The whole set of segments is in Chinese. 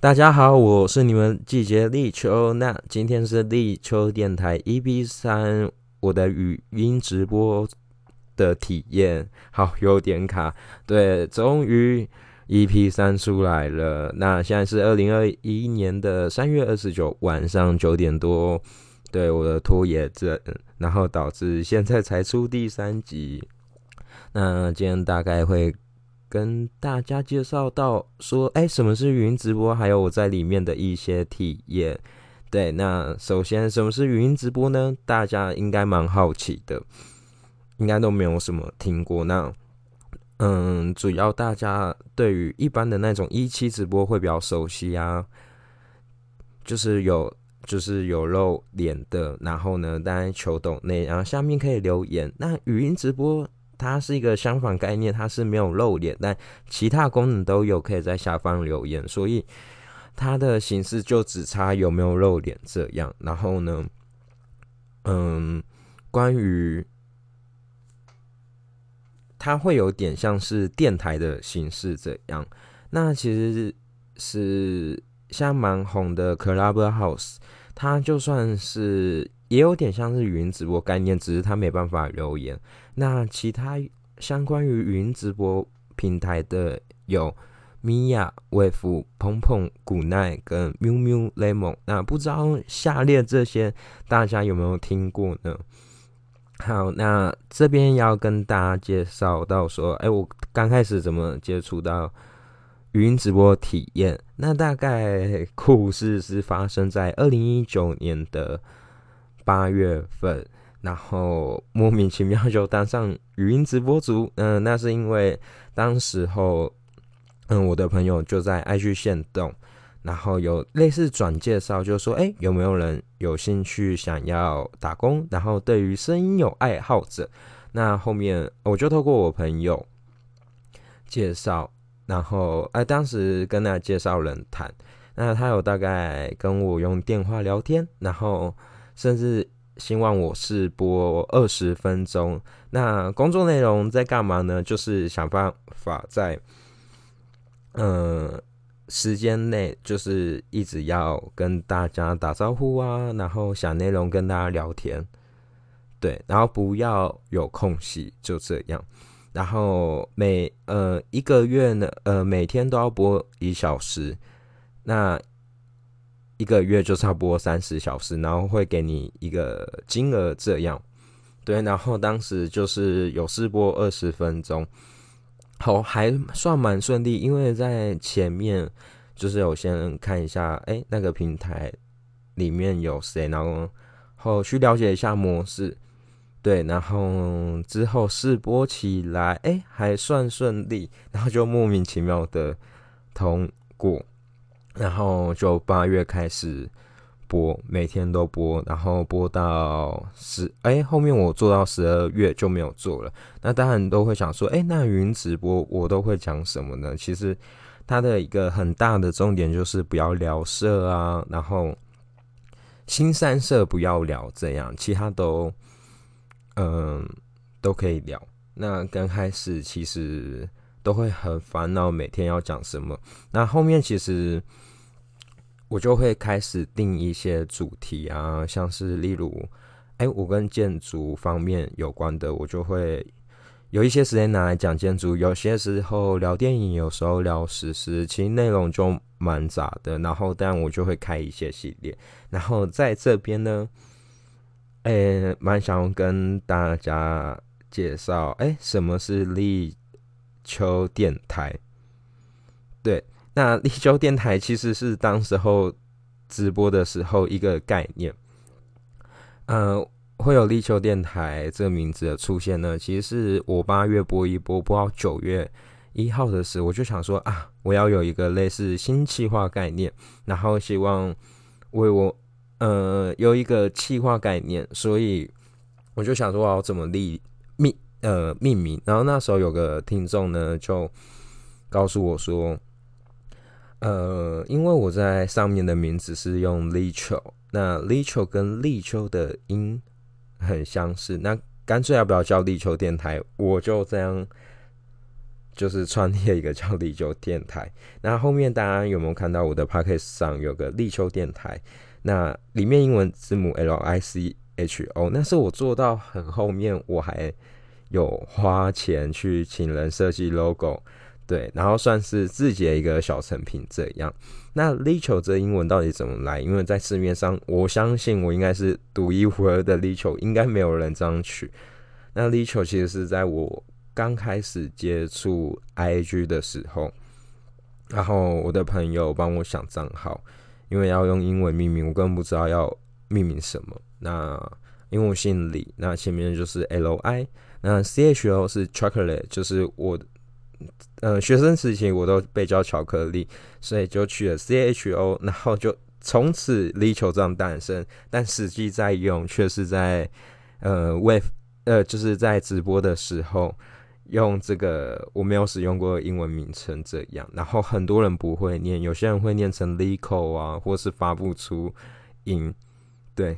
大家好，我是你们季节立秋。那今天是立秋电台 EP 三，我的语音直播的体验，好有点卡。对，终于 EP 三出来了。那现在是二零二一年的三月二十九晚上九点多。对，我的拖延症，然后导致现在才出第三集。那今天大概会。跟大家介绍到说，哎，什么是语音直播？还有我在里面的一些体验。对，那首先什么是语音直播呢？大家应该蛮好奇的，应该都没有什么听过。那，嗯，主要大家对于一般的那种一期直播会比较熟悉啊，就是有就是有露脸的，然后呢，大家求懂内，然后下面可以留言。那语音直播。它是一个相反概念，它是没有露脸，但其他功能都有，可以在下方留言，所以它的形式就只差有没有露脸这样。然后呢，嗯，关于它会有点像是电台的形式这样。那其实是像蛮红的 Clubhouse，它就算是。也有点像是语音直播概念，只是他没办法留言。那其他相关于语音直播平台的有米娅、威夫、鹏鹏、古奈跟喵喵、lemon。那不知道下列这些大家有没有听过呢？好，那这边要跟大家介绍到说，哎，我刚开始怎么接触到语音直播体验？那大概故事是发生在二零一九年的。八月份，然后莫名其妙就当上语音直播主。嗯，那是因为当时候，嗯，我的朋友就在爱去线动，然后有类似转介绍，就说，哎，有没有人有兴趣想要打工？然后对于声音有爱好者，那后面我就透过我朋友介绍，然后哎，当时跟那介绍人谈，那他有大概跟我用电话聊天，然后。甚至希望我是播二十分钟，那工作内容在干嘛呢？就是想办法在，嗯，时间内就是一直要跟大家打招呼啊，然后想内容跟大家聊天，对，然后不要有空隙，就这样。然后每呃一个月呢，呃每天都要播一小时，那。一个月就差不多三十小时，然后会给你一个金额这样，对，然后当时就是有试播二十分钟，好还算蛮顺利，因为在前面就是有先看一下，哎，那个平台里面有谁，然后后去了解一下模式，对，然后之后试播起来，哎，还算顺利，然后就莫名其妙的通过。然后就八月开始播，每天都播，然后播到十，哎，后面我做到十二月就没有做了。那当然都会想说，哎，那云直播我都会讲什么呢？其实它的一个很大的重点就是不要聊色啊，然后新三色不要聊，这样其他都嗯都可以聊。那刚开始其实都会很烦恼，每天要讲什么。那后面其实。我就会开始定一些主题啊，像是例如，哎，我跟建筑方面有关的，我就会有一些时间拿来讲建筑；有些时候聊电影，有时候聊史诗，其实内容就蛮杂的。然后，但我就会开一些系列。然后在这边呢，哎，蛮想跟大家介绍，哎，什么是立秋电台？对。那立秋电台其实是当时候直播的时候一个概念，呃，会有立秋电台这个名字的出现呢。其实是我八月播一播，播到九月一号的时候，我就想说啊，我要有一个类似新气化概念，然后希望为我呃有一个气化概念，所以我就想说我要怎么立命呃命名。然后那时候有个听众呢就告诉我说。呃，因为我在上面的名字是用立秋，那立秋跟立秋的音很相似，那干脆要不要叫立秋电台？我就这样就是创立一个叫立秋电台。那后面大家有没有看到我的 p o c k e 上有个立秋电台？那里面英文字母 L I C H O，那是我做到很后面，我还有花钱去请人设计 logo，对，然后算是自己的一个小成品这样。那 Licho 这英文到底怎么来？因为在市面上，我相信我应该是独一无二的 Licho，应该没有人这样取。那 Licho 其实是在我。刚开始接触 IG 的时候，然后我的朋友帮我想账号，因为要用英文命名，我根本不知道要命名什么。那因为我姓李，那前面就是 LI，那 CHO 是 chocolate，就是我，呃，学生时期我都被叫巧克力，所以就取了 CHO，然后就从此力求这样诞生。但实际在用却是在呃 wave，呃，就是在直播的时候。用这个我没有使用过英文名称这样，然后很多人不会念，有些人会念成 Lico 啊，或是发不出音，对，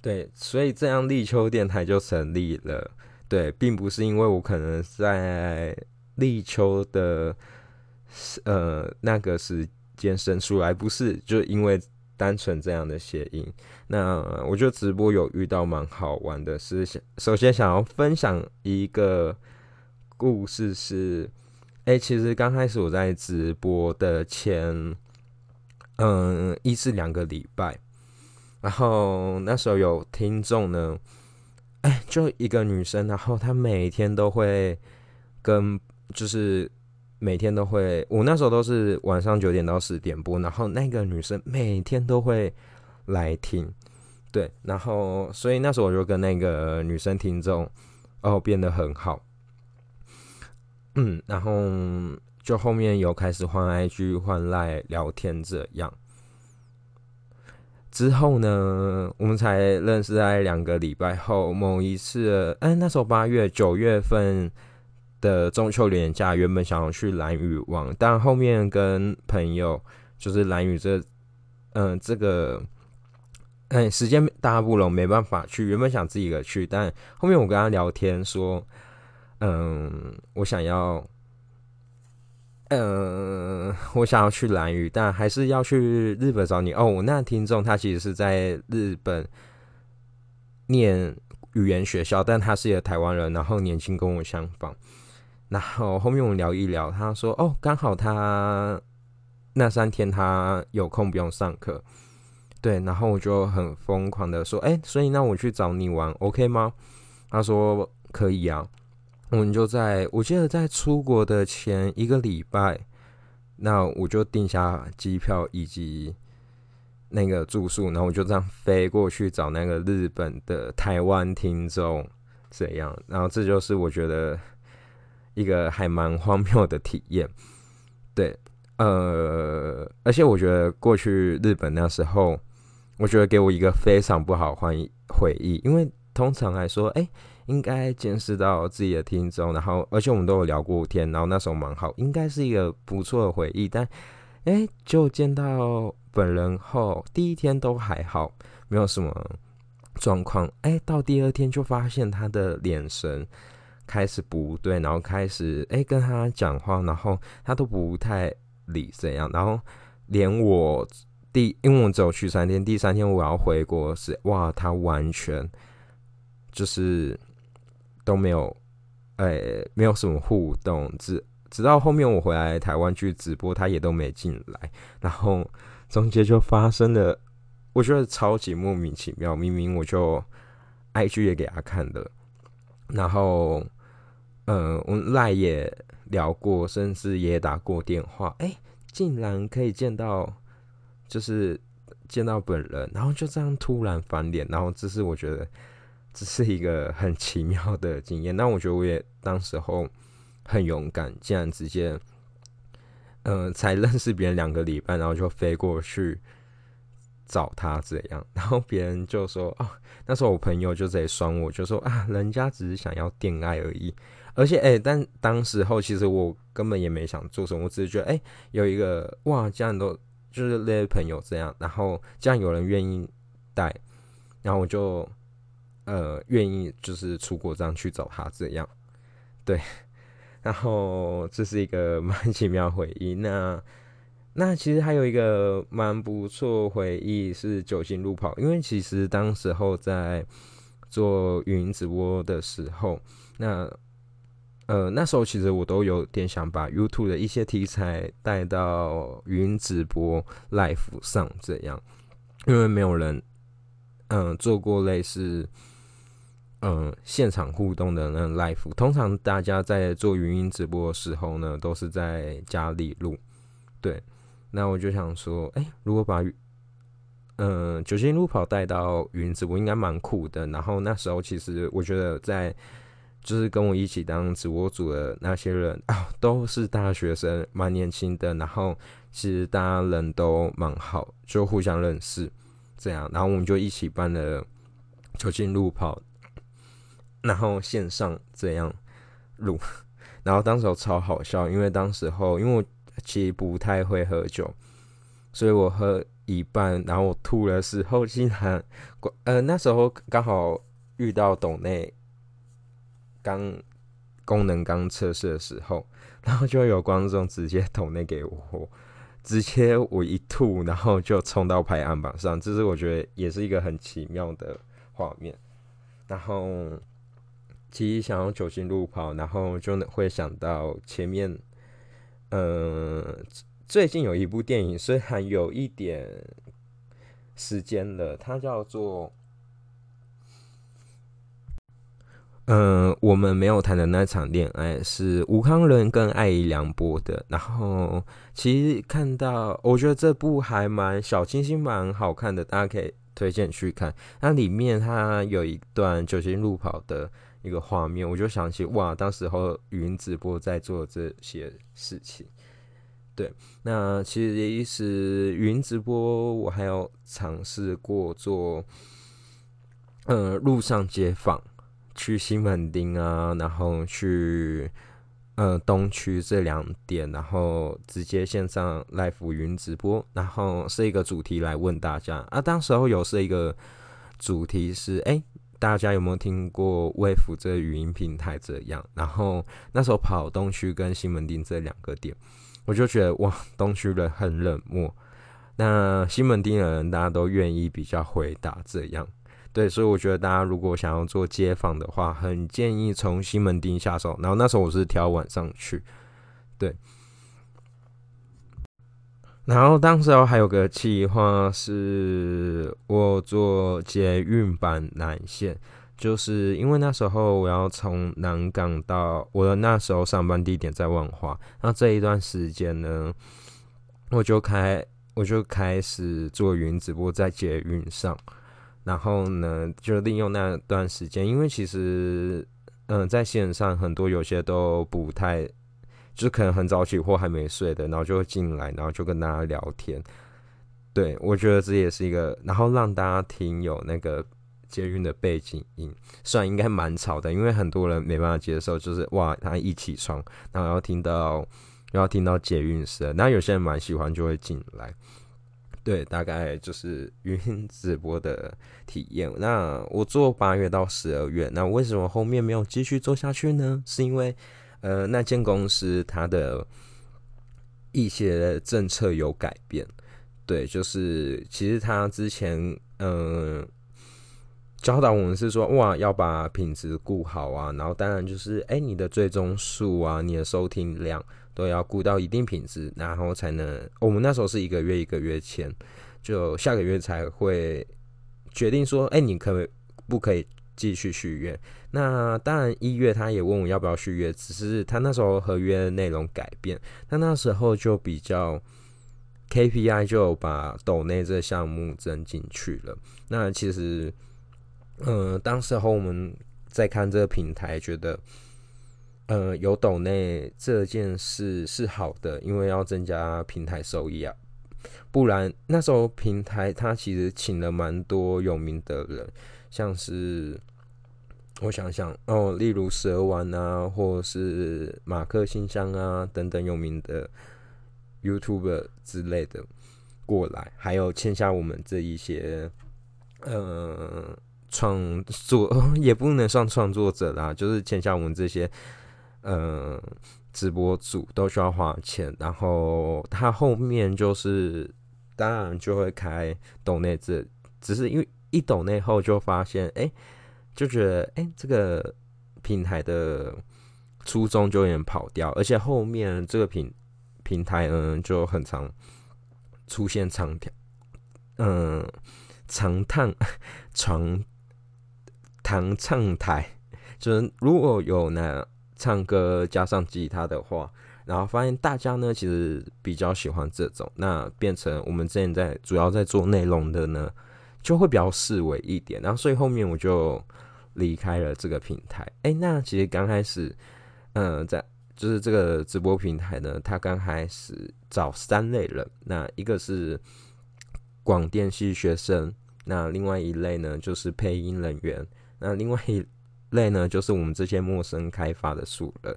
对，所以这样立秋电台就成立了，对，并不是因为我可能在立秋的呃那个时间生出来，不是，就因为。单纯这样的谐音，那我觉得直播有遇到蛮好玩的，是想首先想要分享一个故事是，哎，其实刚开始我在直播的前，嗯，一至两个礼拜，然后那时候有听众呢，就一个女生，然后她每天都会跟就是。每天都会，我那时候都是晚上九点到十点播，然后那个女生每天都会来听，对，然后所以那时候我就跟那个女生听众哦变得很好，嗯，然后就后面有开始换 IG 换赖聊天这样，之后呢，我们才认识在两个礼拜后某一次，哎，那时候八月九月份。的中秋连假原本想要去蓝屿玩，但后面跟朋友就是蓝屿这，嗯，这个，哎，时间搭不拢，没办法去。原本想自己一个去，但后面我跟他聊天说，嗯，我想要，嗯，我想要去蓝屿，但还是要去日本找你。哦，那听众他其实是在日本念语言学校，但他是一个台湾人，然后年轻跟我相仿。然后后面我们聊一聊，他说：“哦，刚好他那三天他有空，不用上课。”对，然后我就很疯狂的说：“哎，所以那我去找你玩，OK 吗？”他说：“可以啊。”我们就在我记得在出国的前一个礼拜，那我就订下机票以及那个住宿，然后我就这样飞过去找那个日本的台湾听众，这样，然后这就是我觉得。一个还蛮荒谬的体验，对，呃，而且我觉得过去日本那时候，我觉得给我一个非常不好回回忆，因为通常来说，哎，应该见识到自己的听众，然后而且我们都有聊过天，然后那时候蛮好，应该是一个不错的回忆，但，哎，就见到本人后，第一天都还好，没有什么状况，哎，到第二天就发现他的眼神。开始不对，然后开始哎跟他讲话，然后他都不太理这样，然后连我第因为我只有去三天，第三天我要回国时，哇，他完全就是都没有哎没有什么互动，直直到后面我回来台湾去直播，他也都没进来，然后中间就发生了，我觉得超级莫名其妙，明明我就 IG 也给他看的，然后。嗯，我们赖也聊过，甚至也打过电话。哎，竟然可以见到，就是见到本人，然后就这样突然翻脸，然后这是我觉得这是一个很奇妙的经验。那我觉得我也当时候很勇敢，竟然直接，嗯 才认识别人两个礼拜，然后就飞过去找他这样，然后别人就说：“ 哦，那时候我朋友就在酸我，就说啊，人家只是想要恋爱而已。”而且，哎，但当时候其实我根本也没想做什么，我只是觉得，哎，有一个哇，这样都就是那些朋友这样，然后这样有人愿意带，然后我就呃愿意就是出国这样去找他这样，对，然后这是一个 蛮奇妙回忆。那那其实还有一个蛮不错回忆是酒精路跑，因为其实当时候在做语音直播的时候，那呃那时候其实我都有点想把 YouTube 的一些题材带到语音直播 Live 上，这样，因为没有人嗯做过类似。嗯，现场互动的那 live，通常大家在做语音直播的时候呢，都是在家里录。对，那我就想说，哎，如果把嗯酒精路跑带到语音直播，应该蛮酷的。然后那时候其实我觉得，在就是跟我一起当直播组的那些人啊，都是大学生，蛮年轻的。然后其实大家人都蛮好，就互相认识这样。然后我们就一起办了酒精路跑。然后线上这样录，然后当时超好笑，因为当时候因为我其实不太会喝酒，所以我喝一半，然后我吐的时候，竟然呃那时候刚好遇到董内刚功能刚测试的时候，然后就有观众直接董内给我，直接我一吐，然后就冲到排行榜上，这是我觉得也是一个很奇妙的画面，然后。其实想要酒精路跑，然后就会想到前面，嗯，最近有一部电影，虽然有一点时间了，它叫做，嗯，我们没有谈的那场恋爱是吴康仁跟艾怡良播的。然后其实看到，我觉得这部还蛮小清新，蛮好看的，大家可以推荐去看。那里面它有一段酒精路跑的。一个画面，我就想起哇，当时候语音直播在做这些事情。对，那其实也是语音直播，我还有尝试过做，呃，路上街访，去西门町啊，然后去呃东区这两点，然后直接线上 live 语音直播，然后是一个主题来问大家啊。当时候有是一个主题是哎。大家有没有听过微服这语音平台这样？然后那时候跑东区跟西门町这两个点，我就觉得哇，东区人很冷漠，那西门町的人大家都愿意比较回答这样。对，所以我觉得大家如果想要做街访的话，很建议从西门町下手。然后那时候我是挑晚上去，对。然后当时候还有个计划，是我做捷运版南线，就是因为那时候我要从南港到我的那时候上班地点在万华，那这一段时间呢，我就开我就开始做云直播在捷运上，然后呢就利用那段时间，因为其实嗯在线上很多有些都不太。就可能很早起或还没睡的，然后就会进来，然后就跟大家聊天。对我觉得这也是一个，然后让大家听有那个捷运的背景音，虽然应该蛮吵的，因为很多人没办法接受，就是哇，他一起床，然后要听到要听到捷运声，那有些人蛮喜欢，就会进来。对，大概就是语音直播的体验。那我做八月到十二月，那为什么后面没有继续做下去呢？是因为。呃，那间公司它的一些政策有改变，对，就是其实他之前嗯教导我们是说，哇，要把品质顾好啊，然后当然就是哎，你的最终数啊，你的收听量都要顾到一定品质，然后才能。我们那时候是一个月一个月签，就下个月才会决定说，哎，你可不可以继续续约？那当然，一月他也问我要不要续约，只是他那时候合约内容改变，他那时候就比较 KPI 就把抖内这项目增进去了。那其实，嗯，当时候我们在看这个平台，觉得，呃，有抖内这件事是好的，因为要增加平台收益啊。不然那时候平台他其实请了蛮多有名的人，像是。我想想哦，例如蛇丸啊，或是马克信箱啊等等有名的 YouTube 之类的过来，还有签下我们这一些呃创作 也不能算创作者啦，就是签下我们这些嗯，直播主都需要花钱，然后他后面就是当然就会开抖内这，只是因为一抖内后就发现，哎，就觉得哎这个平台的初衷就有点跑掉，而且后面这个平平台嗯就很常出现长条，嗯长叹 长弹唱台，就是如果有呢。唱歌加上吉他的话，然后发现大家呢其实比较喜欢这种，那变成我们之前在主要在做内容的呢，就会比较示威一点，然后所以后面我就离开了这个平台。哎，那其实刚开始，嗯，在就是这个直播平台呢，它刚开始找三类人，那一个是广电系学生，那另外一类呢就是配音人员，那另外一。类呢，就是我们这些陌生开发的素人，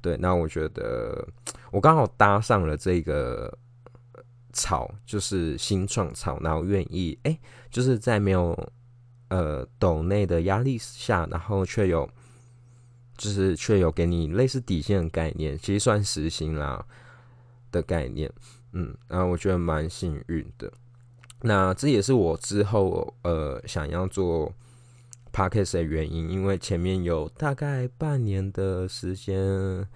对，那我觉得我刚好搭上了这个草，就是新创草，然后愿意哎，就是在没有呃斗内的压力下，然后却有就是却有给你类似底线的概念，其实算实薪啦的概念，嗯，然后我觉得蛮幸运的，那这也是我之后呃想要做。Podcast 的原因，因为前面有大概半年的时间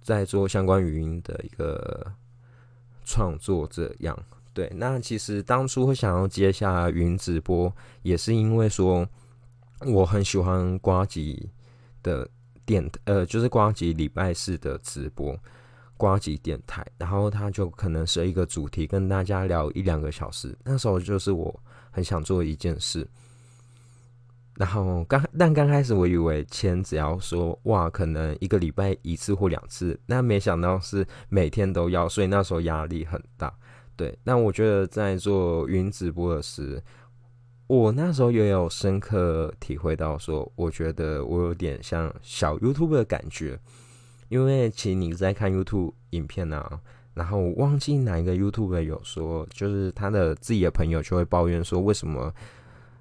在做相关语音的一个创作，这样对。那其实当初会想要接下云直播，也是因为说我很喜欢瓜吉的电，呃，就是瓜吉礼拜四的直播，瓜吉电台，然后他就可能是一个主题，跟大家聊一两个小时。那时候就是我很想做一件事。然后刚但刚开始我以为签只要说哇，可能一个礼拜一次或两次，那没想到是每天都要，所以那时候压力很大。对，那我觉得在做云直播的时，我那时候也有深刻体会到，说我觉得我有点像小 YouTube 的感觉，因为其实你在看 YouTube 影片啊，然后忘记哪一个 YouTube 有说，就是他的自己的朋友就会抱怨说为什么。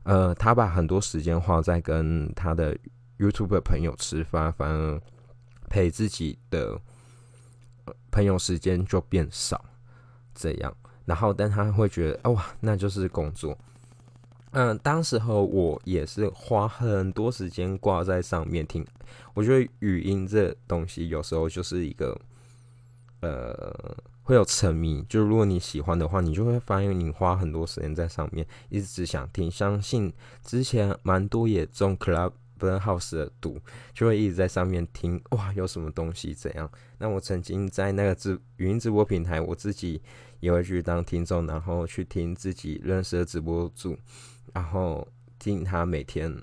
呃，他把很多时间花在跟他的 YouTube 朋友吃饭，反而陪自己的朋友时间就变少。这样，然后但他会觉得，哇，那就是工作。嗯，当时候我也是花很多时间挂在上面听。我觉得语音这东西有时候就是一个，呃。会有沉迷，就如果你喜欢的话，你就会发现你花很多时间在上面，一直想听。相信之前蛮多也中 Club House 的毒，就会一直在上面听。哇，有什么东西怎样？那我曾经在那个直语音直播平台，我自己也会去当听众，然后去听自己认识的直播主，然后听他每天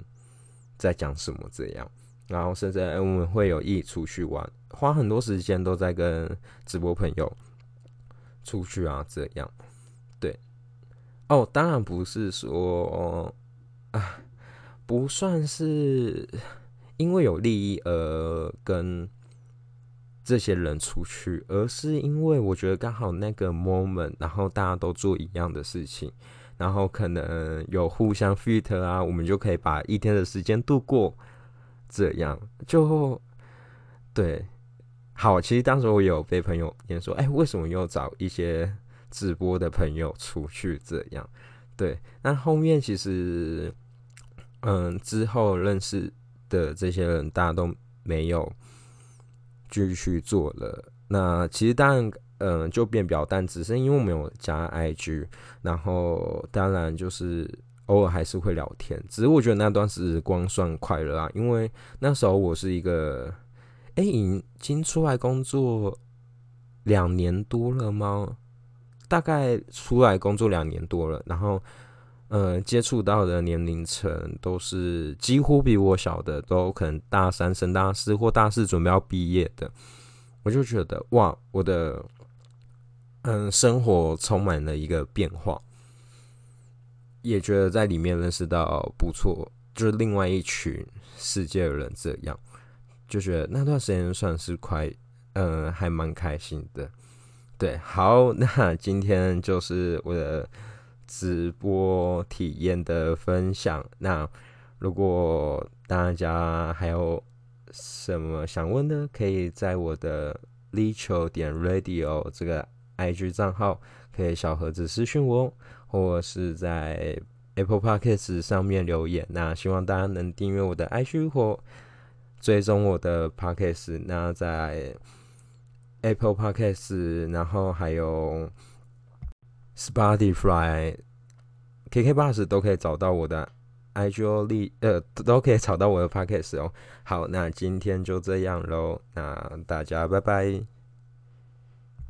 在讲什么这样。然后甚至我们会有一起出去玩，花很多时间都在跟直播朋友。出去啊，这样，对，哦，当然不是说啊，不算是因为有利益而跟这些人出去，而是因为我觉得刚好那个 moment，然后大家都做一样的事情，然后可能有互相 fit 啊，我们就可以把一天的时间度过，这样。就对。好，其实当时我有被朋友也说，哎，为什么又找一些直播的朋友出去这样？对，那后面其实，嗯，之后认识的这些人，大家都没有继续做了。那其实当然，嗯，就变表，但只是因为我们有加 IG，然后当然就是偶尔还是会聊天。只是我觉得那段时光算快乐啊，因为那时候我是一个。哎，已经出来工作两年多了吗？大概出来工作两年多了，然后，呃，接触到的年龄层都是几乎比我小的，都可能大三升大四或大四准备要毕业的。我就觉得哇，我的嗯生活充满了一个变化，也觉得在里面认识到不错，就是另外一群世界的人这样。就觉得那段时间算是快，嗯，还蛮开心的。对，好，那今天就是我的直播体验的分享。那如果大家还有什么想问的，可以在我的 licho 点 radio 这个 IG 账号，可以小盒子私讯我，或是在 Apple Podcast 上面留言。那希望大家能订阅我的 IG 或追踪我的 Podcast。那在 Apple Podcast，然后还有 Spotify、KK Bus 都可以找到我的。IGO 立，呃都可以找到我的 Podcast 哦。好，那今天就这样喽，那大家拜拜。